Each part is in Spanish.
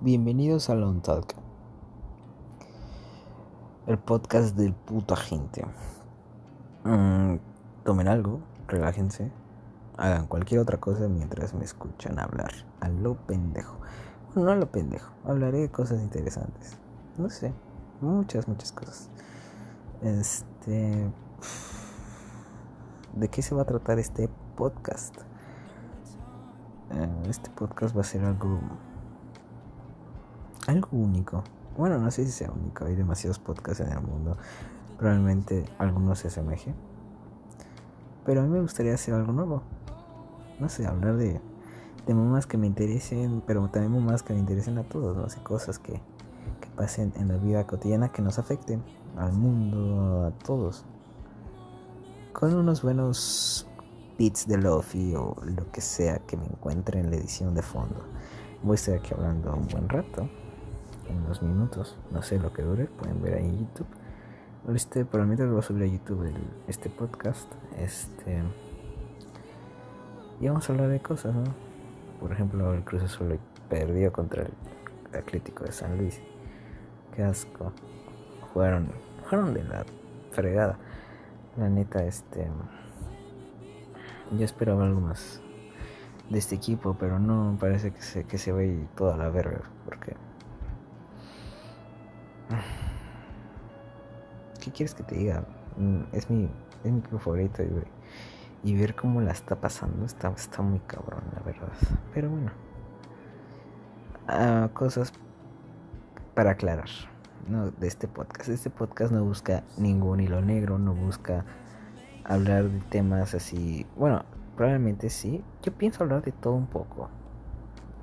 Bienvenidos a Lone Talk, el podcast del puto gente. Mm, tomen algo, relájense, hagan cualquier otra cosa mientras me escuchan hablar. A lo pendejo. Bueno, no a lo pendejo, hablaré de cosas interesantes. No sé, muchas, muchas cosas. Este. ¿De qué se va a tratar este podcast? Eh, este podcast va a ser algo algo único. Bueno, no sé si sea único, hay demasiados podcasts en el mundo. Probablemente algunos se asemejen. Pero a mí me gustaría hacer algo nuevo. No sé, hablar de, de mamás que me interesen, pero también mamás que me interesen a todos, no sé, cosas que, que pasen en la vida cotidiana que nos afecten al mundo, a todos. Con unos buenos beats de Lofi o lo que sea que me encuentre en la edición de fondo. Voy a estar aquí hablando un buen rato en unos minutos. No sé lo que dure, pueden ver ahí en YouTube. Este, probablemente lo voy a subir a YouTube este podcast. Este. Y vamos a hablar de cosas, ¿no? Por ejemplo, el Cruz Azul perdió contra el Atlético de San Luis. Qué asco. Jugaron, jugaron de la fregada. La neta, este. Yo esperaba algo más de este equipo, pero no parece que se, que se va a toda la verga. Porque ¿Qué quieres que te diga? Mm, es mi, es mi favorito y, ver cómo la está pasando está, está muy cabrón, la verdad. Pero bueno, ah, cosas para aclarar ¿no? de este podcast. Este podcast no busca ningún hilo negro, no busca hablar de temas así. Bueno, probablemente sí. Yo pienso hablar de todo un poco.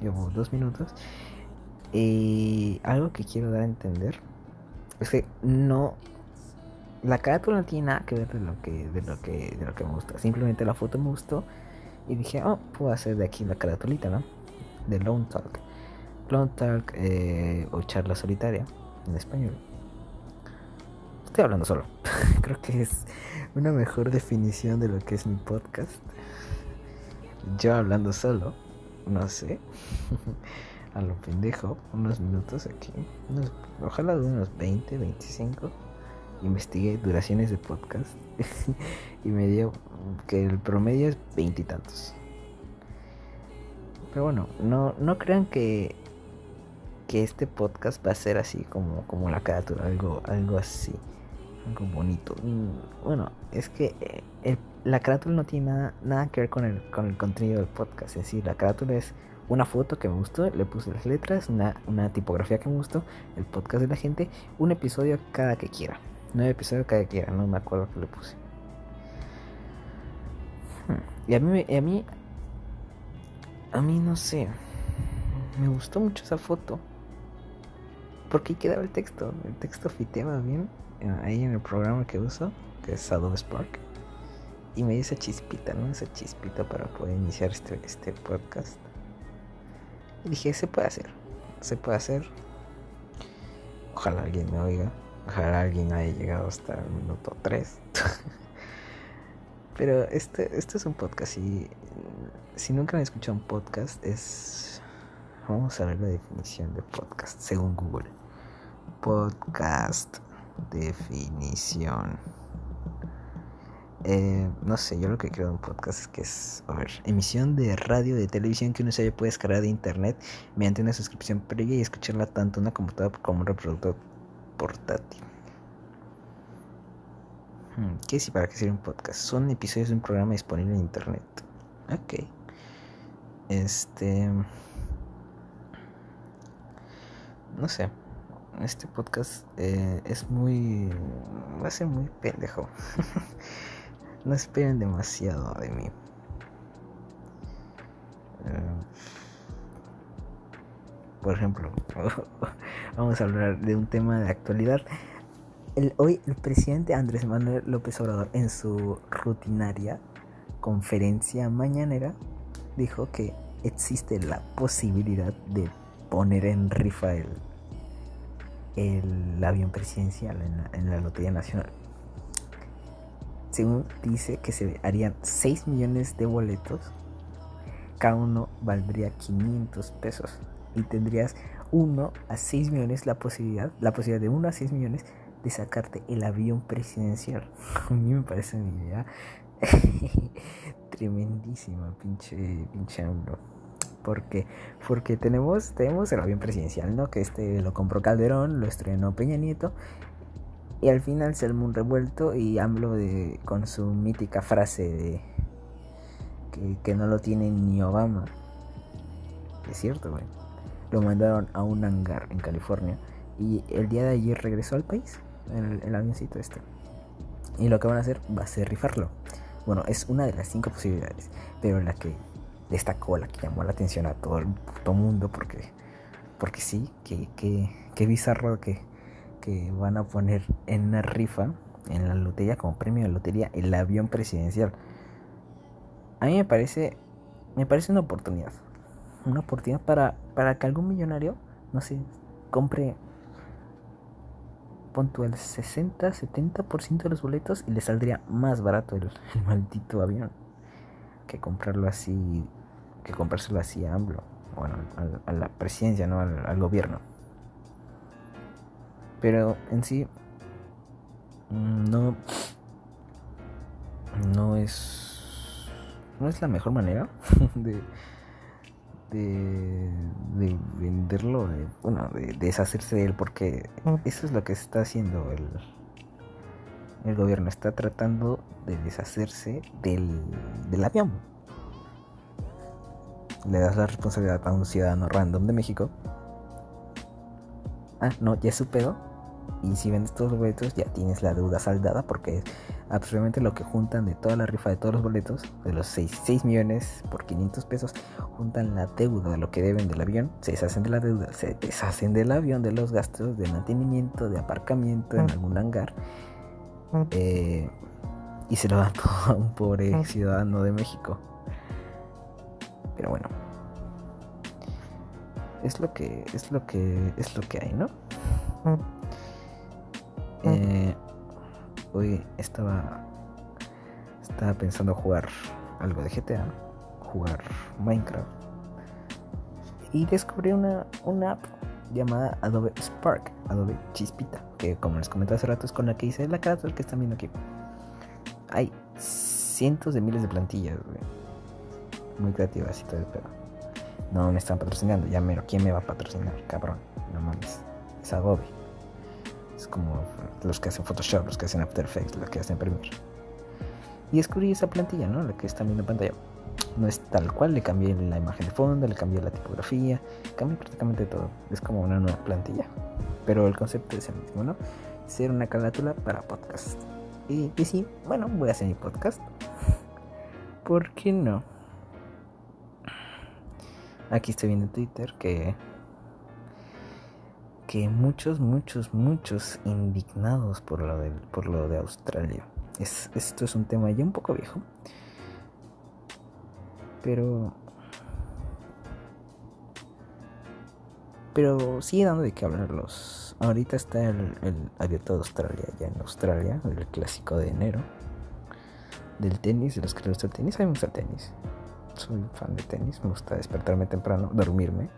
Llevo dos minutos. Y algo que quiero dar a entender es que no la carátula no tiene nada que ver de lo que de lo que de lo que me gusta. Simplemente la foto me gustó y dije oh puedo hacer de aquí la caratulita no de Lone Talk. Lone Talk eh, o charla solitaria en español. Estoy hablando solo. Creo que es una mejor definición de lo que es mi podcast. Yo hablando solo no sé a lo pendejo, unos minutos aquí, ojalá de unos 20, 25. Investigué duraciones de podcast y me dio que el promedio es veintitantos. Pero bueno, no, no crean que, que este podcast va a ser así como, como la carátula, algo, algo así, algo bonito. Bueno, es que eh, la carátula no tiene nada, nada que ver con el, con el contenido del podcast, es decir, la carátula es una foto que me gustó, le puse las letras, una, tipografía que me gustó, el podcast de la gente, un episodio cada que quiera. Nueve episodios cada que quiera, no me acuerdo que le puse. Hmm, y a mí, a mí, a mí no sé, me gustó mucho esa foto. Porque ahí quedaba el texto, el texto fiteaba bien eh, ahí en el programa que uso, que es Adobe Spark. Y me dio esa chispita, ¿no? Esa chispita para poder iniciar este, este podcast. Dije, se puede hacer, se puede hacer. Ojalá alguien me oiga. Ojalá alguien haya llegado hasta el minuto 3. Pero este, este es un podcast y si nunca han escuchado un podcast es... Vamos a ver la definición de podcast según Google. Podcast definición. Eh, no sé, yo lo que creo de un podcast es que es, a ver, emisión de radio, de televisión que uno se puede descargar de internet mediante una suscripción previa y escucharla tanto en una computadora como un reproductor portátil. Hmm, ¿Qué es y para qué sirve un podcast? Son episodios de un programa disponible en internet. Ok. Este. No sé. Este podcast eh, es muy. Va a ser muy pendejo. No esperen demasiado de mí. Eh, por ejemplo, vamos a hablar de un tema de actualidad. Hoy el presidente Andrés Manuel López Obrador en su rutinaria conferencia mañanera dijo que existe la posibilidad de poner en rifa el, el avión presidencial en la, en la Lotería Nacional según dice que se harían 6 millones de boletos, cada uno valdría 500 pesos. y tendrías 1 a 6 millones la posibilidad, la posibilidad de 1 a 6 millones de sacarte el avión presidencial. A mí me parece una idea tremendísima, pinche, pinche AMLO. Porque, porque tenemos, tenemos el avión presidencial, ¿no? Que este lo compró Calderón, lo estrenó Peña Nieto. Y al final un revuelto y AMLO de, con su mítica frase de que, que no lo tiene ni Obama. Es cierto, güey. Lo mandaron a un hangar en California. Y el día de ayer regresó al país. El, el avioncito este. Y lo que van a hacer va a ser rifarlo. Bueno, es una de las cinco posibilidades. Pero la que destacó, la que llamó la atención a todo el puto mundo. Porque, porque sí, que bizarro que, que van a poner en una rifa, en la lotería, como premio de lotería, el avión presidencial. A mí me parece, me parece una oportunidad una oportunidad para, para que algún millonario, no sé, compre pon el 60, 70% de los boletos y le saldría más barato el, maldito avión que comprarlo así, que comprárselo así a AMLO, bueno, a, la presidencia, no al, al, gobierno. Pero en sí, mm, no, no es, no es la mejor manera de de, venderlo, de, bueno, de, deshacerse de él, porque eso es lo que está haciendo el, el gobierno, está tratando de deshacerse del, del avión. Le das la responsabilidad a un ciudadano random de México. Ah, no, ya es su pedo y si vendes todos los boletos ya tienes la deuda saldada porque es absolutamente lo que juntan de toda la rifa de todos los boletos, de los 6, millones por 500 pesos, juntan la deuda de lo que deben del avión, se deshacen de la deuda, se deshacen del avión, de los gastos de mantenimiento, de aparcamiento en algún hangar. Eh, y se lo dan todo a un pobre ciudadano de México. Pero bueno. Es lo que es lo que es lo que hay, ¿no? Eh, hoy estaba estaba pensando jugar algo de GTA, jugar Minecraft y descubrí una, una app llamada Adobe Spark, Adobe Chispita, que como les comenté hace rato es con la que hice la carátula que están viendo aquí. Hay cientos de miles de plantillas, Muy creativas y todo el pedo. No me están patrocinando, ya mero, ¿quién me va a patrocinar? Cabrón, no mames. Es Adobe. Como los que hacen Photoshop, los que hacen After Effects, los que hacen Premiere. Y descubrí esa plantilla, ¿no? La que está viendo en pantalla. No es tal cual, le cambié la imagen de fondo, le cambié la tipografía, cambié prácticamente todo. Es como una nueva plantilla. Pero el concepto es el mismo, ¿no? Ser una carátula para podcast. Y, y sí, bueno, voy a hacer mi podcast. ¿Por qué no? Aquí estoy viendo en Twitter que que muchos, muchos, muchos indignados por lo de, por lo de Australia. Es, esto es un tema ya un poco viejo. Pero... Pero sigue dando de qué hablarlos. Ahorita está el, el abierto de Australia, ya en Australia, el clásico de enero. Del tenis, de los que les gusta el tenis. A mí me gusta el tenis. Soy fan de tenis, me gusta despertarme temprano, dormirme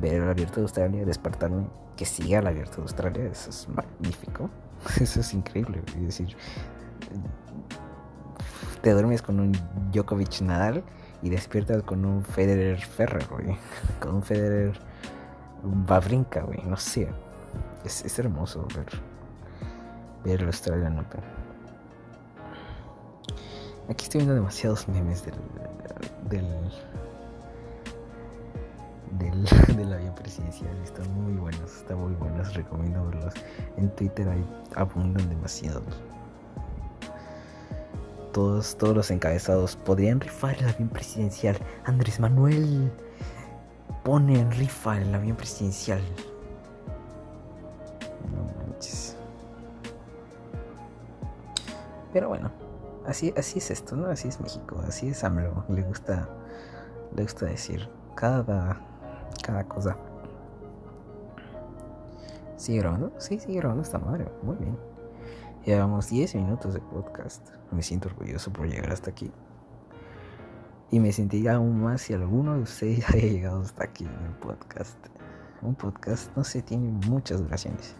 ver el abierto de Australia, despertarme, que siga el abierto de Australia, eso es magnífico. Eso es increíble. Es decir, te duermes con un Djokovic Nadal y despiertas con un Federer Ferrer, Con un Federer Babrinka, güey. No sé. Es, hermoso ver, ver el Australian Open. Aquí estoy viendo demasiados memes del, del del, del avión presidencial. Están muy buenos, están muy buenos. Recomiendo verlos. En Twitter hay, abundan demasiados. Todos, todos los encabezados podrían rifar el avión presidencial. Andrés Manuel pone en rifa el avión presidencial. No manches. Pero bueno, así, así es esto, ¿no? Así es México, así es AMLO. Le gusta, le gusta decir cada cada cosa. ¿Sigue grabando? Sí, sigue grabando esta madre. Muy bien. Llevamos 10 minutos de podcast. Me siento orgulloso por llegar hasta aquí. Y me sentiría aún más si alguno de ustedes haya llegado hasta aquí en el podcast. Un podcast, no sé, tiene muchas duraciones.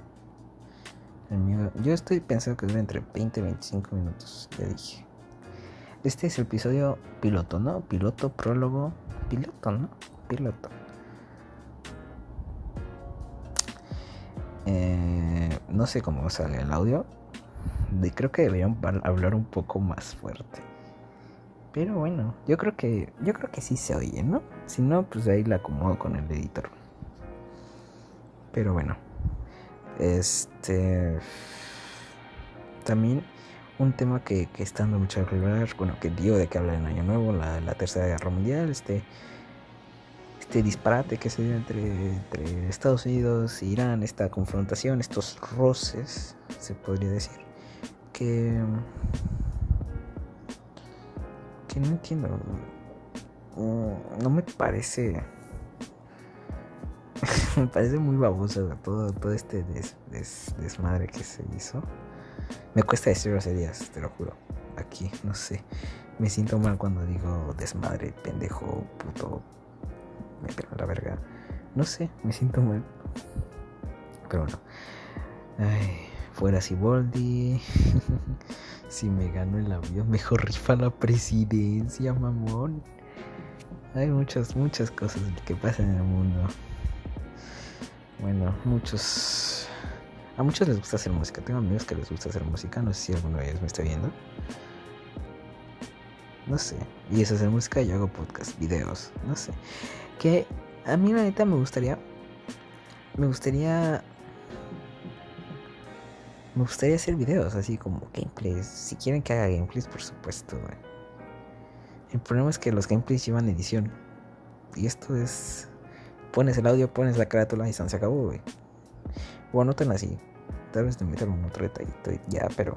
yo estoy pensando que dura entre 20 y 25 minutos, ya dije. Este es el episodio piloto, ¿no? Piloto, prólogo. Piloto, ¿no? Piloto. Eh, no sé cómo sale el audio. creo que deberían hablar un poco más fuerte. Pero bueno, yo creo que yo creo que sí se oye, ¿no? Si no, pues ahí la acomodo con el editor. Pero bueno. Este también un tema que, que está dando mucho que hablar, bueno, que dio de que hablar en Año Nuevo, la, la Tercera Guerra Mundial, este este disparate que se dio entre, entre Estados Unidos e Irán, esta confrontación, estos roces, se podría decir, que que no entiendo. Mm, no me parece. me parece muy baboso todo, todo este desmadre que se hizo. Me cuesta decir groserías, te lo juro. Aquí, no sé. Me siento mal cuando digo desmadre, pendejo, puto. Me pego la verga. No sé, me siento mal. Pero bueno. Ay, fuera Siboldi. si me gano el avión, mejor rifa la presidencia, mamón. Hay muchas, muchas cosas que pasan en el mundo. Bueno, muchos. A muchos les gusta hacer música. Tengo amigos que les gusta hacer música. No sé si alguno de ellos me está viendo. No sé. Y es hacer música. Yo hago podcast, videos. No sé. Que a mí, la neta, me gustaría. Me gustaría me gustaría hacer videos así como gameplays. Si quieren que haga gameplays, por supuesto, El problema es que los gameplays llevan edición. Y esto es. Pones el audio, pones la carátula y se acabó, güey. O anotan así. Tal vez te metan un otro detallito y ya, pero.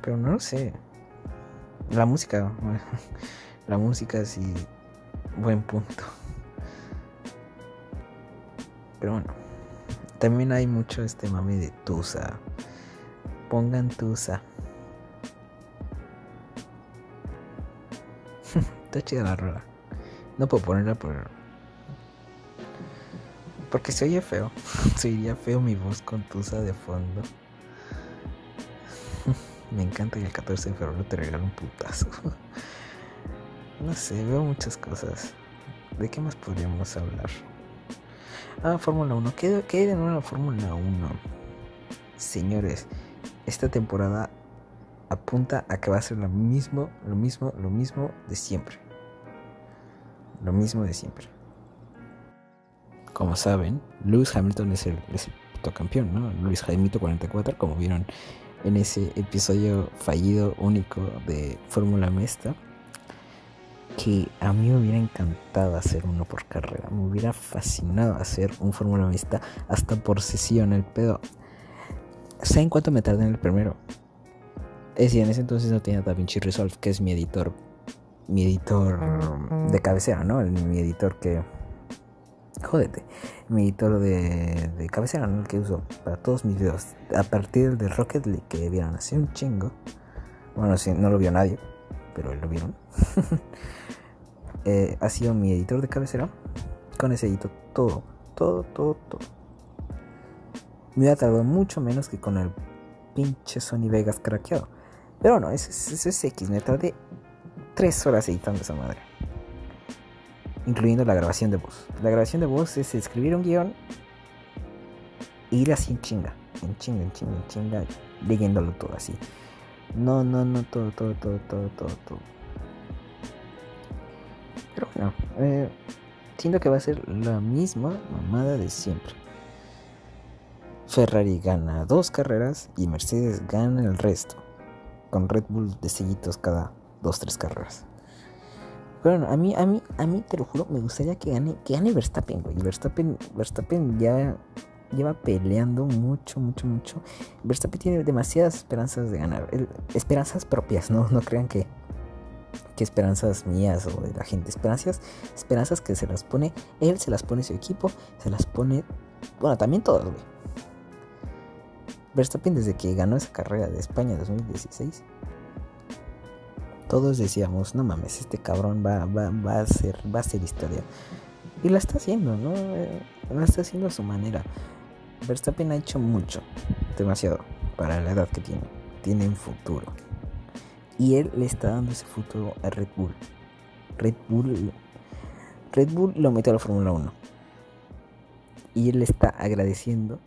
Pero no lo sé. La música. la música sí. Buen punto. Pero bueno. También hay mucho este mami de Tusa. Pongan Tusa. Está chida la rola. No puedo ponerla por. Porque se oye feo. se oiría feo mi voz con Tusa de fondo. Me encanta que el 14 de febrero te regale un putazo. no sé, veo muchas cosas. ¿De qué más podríamos hablar? Ah, Fórmula 1. ¿Qué, ¿Qué hay de nuevo la Fórmula 1? Señores, esta temporada apunta a que va a ser lo mismo, lo mismo, lo mismo de siempre. Lo mismo de siempre. Como saben, Lewis Hamilton es el, es campeón, ¿no? Lewis Hamilton 44, como vieron en ese episodio fallido único de Fórmula Mesta que a mí me hubiera encantado hacer uno por carrera. Me hubiera fascinado hacer un Fórmula Vista hasta por sesión. El pedo. ¿Saben cuánto me tardé en el primero? Es decir, en ese entonces no tenía DaVinci Resolve, que es mi editor. Mi editor de cabecera, ¿no? mi editor que. Jódete. Mi editor de, de cabecera, ¿no? El que uso para todos mis videos. A partir del Rocket League que vieron hace un chingo. Bueno, si no lo vio nadie, pero lo vieron. Eh, ha sido mi editor de cabecera. Con ese edito todo, todo, todo, todo. Me ha tardado mucho menos que con el pinche Sony Vegas craqueado. Pero no, eso, es X. Me tardé 3 horas editando esa madre. Incluyendo la grabación de voz. La grabación de voz es escribir un guion e ir así en chinga. En chinga, en chinga, en chinga. Leyéndolo todo así. No, no, no, todo, todo, todo, todo, todo, todo. Pero bueno, eh, siento que va a ser la misma mamada de siempre. Ferrari gana dos carreras y Mercedes gana el resto. Con Red Bull de sellitos cada dos, tres carreras. Pero bueno, a mí, a mí, a mí te lo juro, me gustaría que gane, que gane Verstappen, güey. Verstappen, Verstappen ya lleva peleando mucho, mucho, mucho. Verstappen tiene demasiadas esperanzas de ganar. esperanzas propias, ¿no? No crean que que esperanzas mías o de la gente, esperanzas, esperanzas que se las pone él, se las pone su equipo, se las pone, bueno, también todos, güey. Verstappen desde que ganó esa carrera de España 2016 todos decíamos, no mames, este cabrón va, va, va, a, ser, va a ser historia. Y la está haciendo, ¿no? Eh, la está haciendo a su manera. Verstappen ha hecho mucho, demasiado, para la edad que tiene. Tiene un futuro. Y él le está dando ese futuro a Red Bull. Red Bull, Red Bull lo metió a la Fórmula 1. Y él le está agradeciendo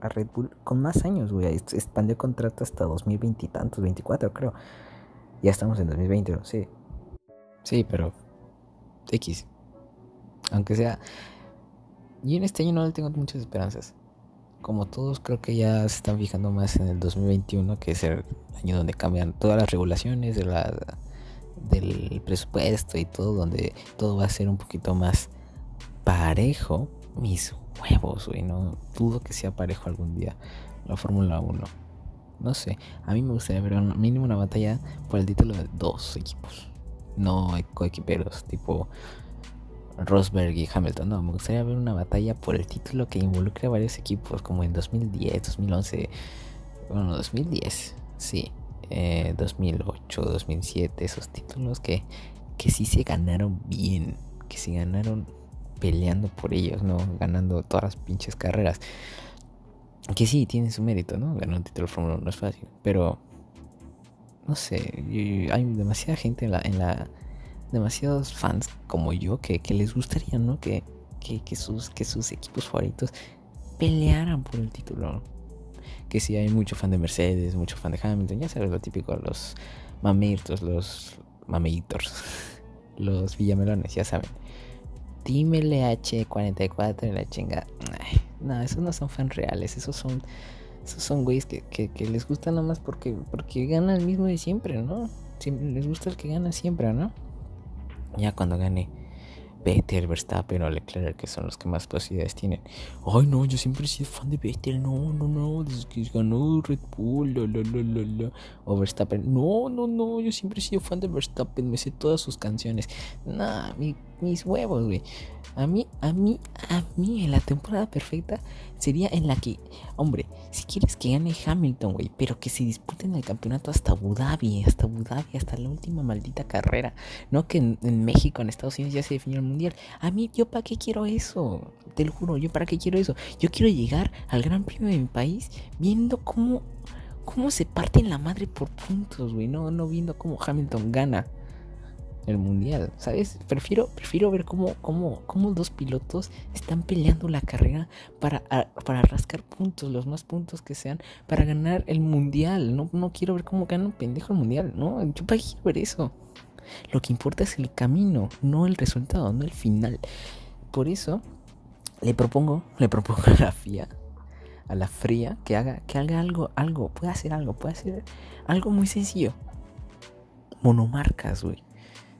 a Red Bull con más años, güey. Expandió contrato hasta 2020 y tantos, 24 creo. Ya estamos en 2020, sí. Sí, pero X. Aunque sea... Yo en este año no le tengo muchas esperanzas. Como todos creo que ya se están fijando más en el 2021, que es el año donde cambian todas las regulaciones de la, del presupuesto y todo, donde todo va a ser un poquito más parejo. Mis huevos, güey, no dudo que sea parejo algún día la Fórmula 1. No sé, a mí me gustaría ver mínimo una batalla por el título de dos equipos, no coequiperos, tipo Rosberg y Hamilton. No, me gustaría ver una batalla por el título que involucre a varios equipos, como en 2010, 2011, bueno, 2010, sí, 2008, eh, 2007, esos títulos que, que sí se ganaron bien, que se ganaron peleando por ellos, ¿no? Ganando todas las pinches carreras. Que sí, tiene su mérito, ¿no? Ganar un título de Fórmula 1 no es fácil. Pero, no sé, hay demasiada gente en la, en la... Demasiados fans como yo que, les gustaría, ¿no? Que, que, sus, que sus equipos favoritos pelearan por el título. Que sí, hay mucho fan de Mercedes, mucho fan de Hamilton, ya sabes lo típico, los mamitos, los mameitos, los villamelones, ya saben. Team LH44 en la chinga. no, esos no son fans reales. Esos son. Esos son güeyes que, que, les gusta nomás porque, porque gana el mismo de siempre, ¿no? les gusta el que gana siempre, ¿no? Ya cuando gane Vettel, Verstappen o Leclerc, que son los que más posibilidades tienen. Ay, no, yo siempre he sido fan de Vettel. No, no, no, desde que ganó Red Bull, la, la, la, la, O Verstappen. No, no, no, yo siempre he sido fan de Verstappen. Me sé todas sus canciones. Nah, mi mis huevos, güey. A mí, a mí, a mí, en la temporada perfecta sería en la que, hombre, si quieres que gane Hamilton, güey, pero que se disputen el campeonato hasta Abu Dhabi, hasta Abu Dhabi, hasta la última maldita carrera. No que en, México, en Estados Unidos ya se definió el mundial. A mí, yo para qué quiero eso. Te lo juro, yo para qué quiero eso. Yo quiero llegar al Gran Premio de mi país viendo cómo, cómo se parten la madre por puntos, güey. No, no viendo cómo Hamilton gana el mundial, ¿sabes? Prefiero, prefiero ver cómo, cómo, cómo dos pilotos están peleando la carrera para, para rascar puntos, los más puntos que sean, para ganar el mundial. No, no quiero ver cómo gana un pendejo el mundial, ¿no? Yo para quiero ver eso. Lo que importa es el camino, no el resultado, no el final. Por eso le propongo, le propongo a la FIA, a la fría, que haga, que haga algo, algo, puede hacer algo, puede hacer algo muy sencillo. Monomarcas, güey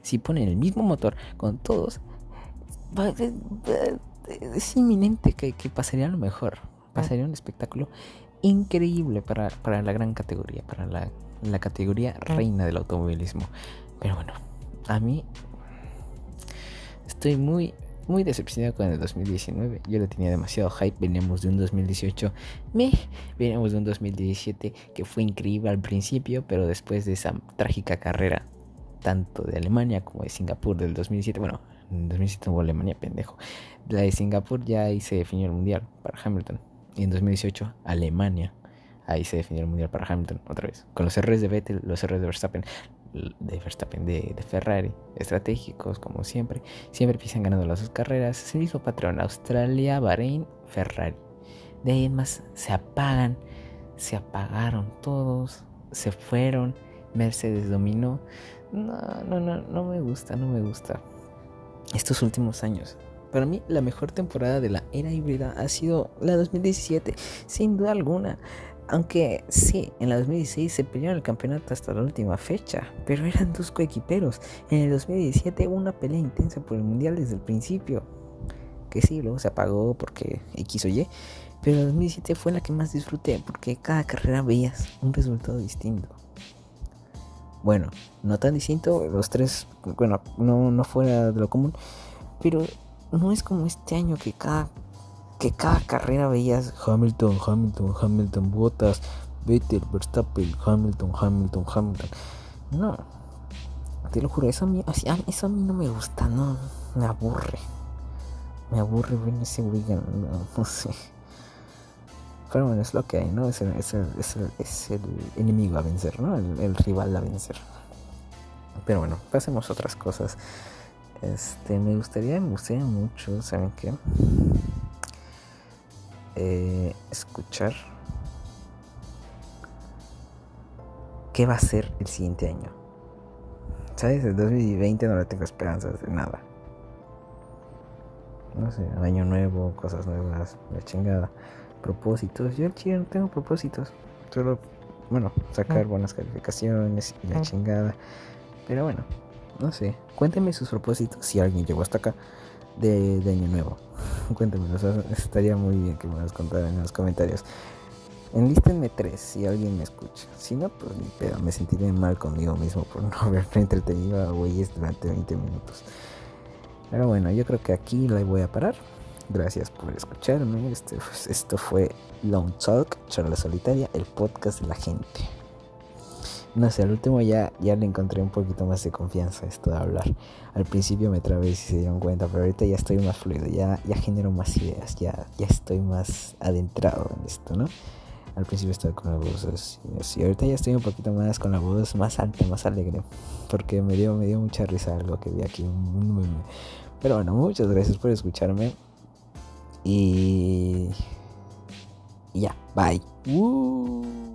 si ponen el mismo motor con todos, es inminente que, pasaría lo mejor. Pasaría un espectáculo increíble para, la gran categoría, para la, la categoría reina del automovilismo. Pero bueno, a mí estoy muy, muy decepcionado con el 2019. Yo le tenía demasiado hype. Veníamos de un 2018. Me, veníamos de un 2017 que fue increíble al principio, pero después de esa trágica carrera tanto de Alemania como de Singapur del 2007. Bueno, en 2007 hubo Alemania, pendejo. La de Singapur ya ahí se definió el mundial para Hamilton. Y en 2018, Alemania. Ahí se definió el mundial para Hamilton otra vez. Con los errores de Vettel, los errores de Verstappen, de Verstappen, de, Ferrari, estratégicos como siempre. Siempre empiezan ganando las dos carreras. Es el mismo patrón. Australia, Bahrein, Ferrari. De ahí en más se apagan. Se apagaron todos. Se fueron. Mercedes dominó. No, no, no, no me gusta, no me gusta. Estos últimos años. Para mí la mejor temporada de la era híbrida ha sido la 2017, sin duda alguna. Aunque sí, en la 2016 se pelearon el campeonato hasta la última fecha, pero eran dos coequiperos. En el 2017 hubo una pelea intensa por el mundial desde el principio. Que sí, luego se apagó porque X o Y. Pero la 2017 fue la que más disfruté porque cada carrera veías un resultado distinto. Bueno, no tan distinto, los tres, bueno, no, no fuera de lo común, pero no es como este año que cada, que cada carrera veías Hamilton, Hamilton, Hamilton, Bottas, Vettel, Verstappen, Hamilton, Hamilton, Hamilton. No, Te lo juro, eso a mí, eso a mí no me gusta, no, me aburre. Me aburre ver ese Wigan, no, sé. Bueno, es lo que hay, ¿no? Es el, es el, enemigo a vencer, ¿no? El, rival a vencer. Pero bueno, pasemos a otras cosas. Este, me gustaría, me gustaría mucho, ¿saben qué? Eh, escuchar qué va a ser el siguiente año. ¿Sabes? El 2020 no le tengo esperanzas de nada. No sé, año nuevo, cosas nuevas, la chingada. Propósitos. Yo no tengo propósitos. Solo, bueno, sacar buenas calificaciones y la chingada. Pero bueno, no sé. Cuéntenme sus propósitos si alguien llegó hasta acá de, año nuevo. Cuéntenme, estaría muy bien que me los contaran en los comentarios. Enlístenme tres si alguien me escucha. Si no, pues ni pedo. Me sentiré mal conmigo mismo por no haberme entretenido a güeyes durante 20 minutos. Pero bueno, yo creo que aquí la voy a parar. Gracias por escucharme. Este, pues, esto fue Long Talk, charla solitaria, el podcast de la gente. No sé, al último ya, ya le encontré un poquito más de confianza esto de hablar. Al principio me trabé si se dieron cuenta, pero ahorita ya estoy más fluido, ya, ya genero más ideas, ya, ya estoy más adentrado en esto, ¿no? Al principio estaba con la voz así, ahorita ya estoy un poquito más con la voz más alta, más alegre, porque me dio, me dio mucha risa algo que vi aquí, Pero bueno, muchas gracias por escucharme y, ya, bye. Uh.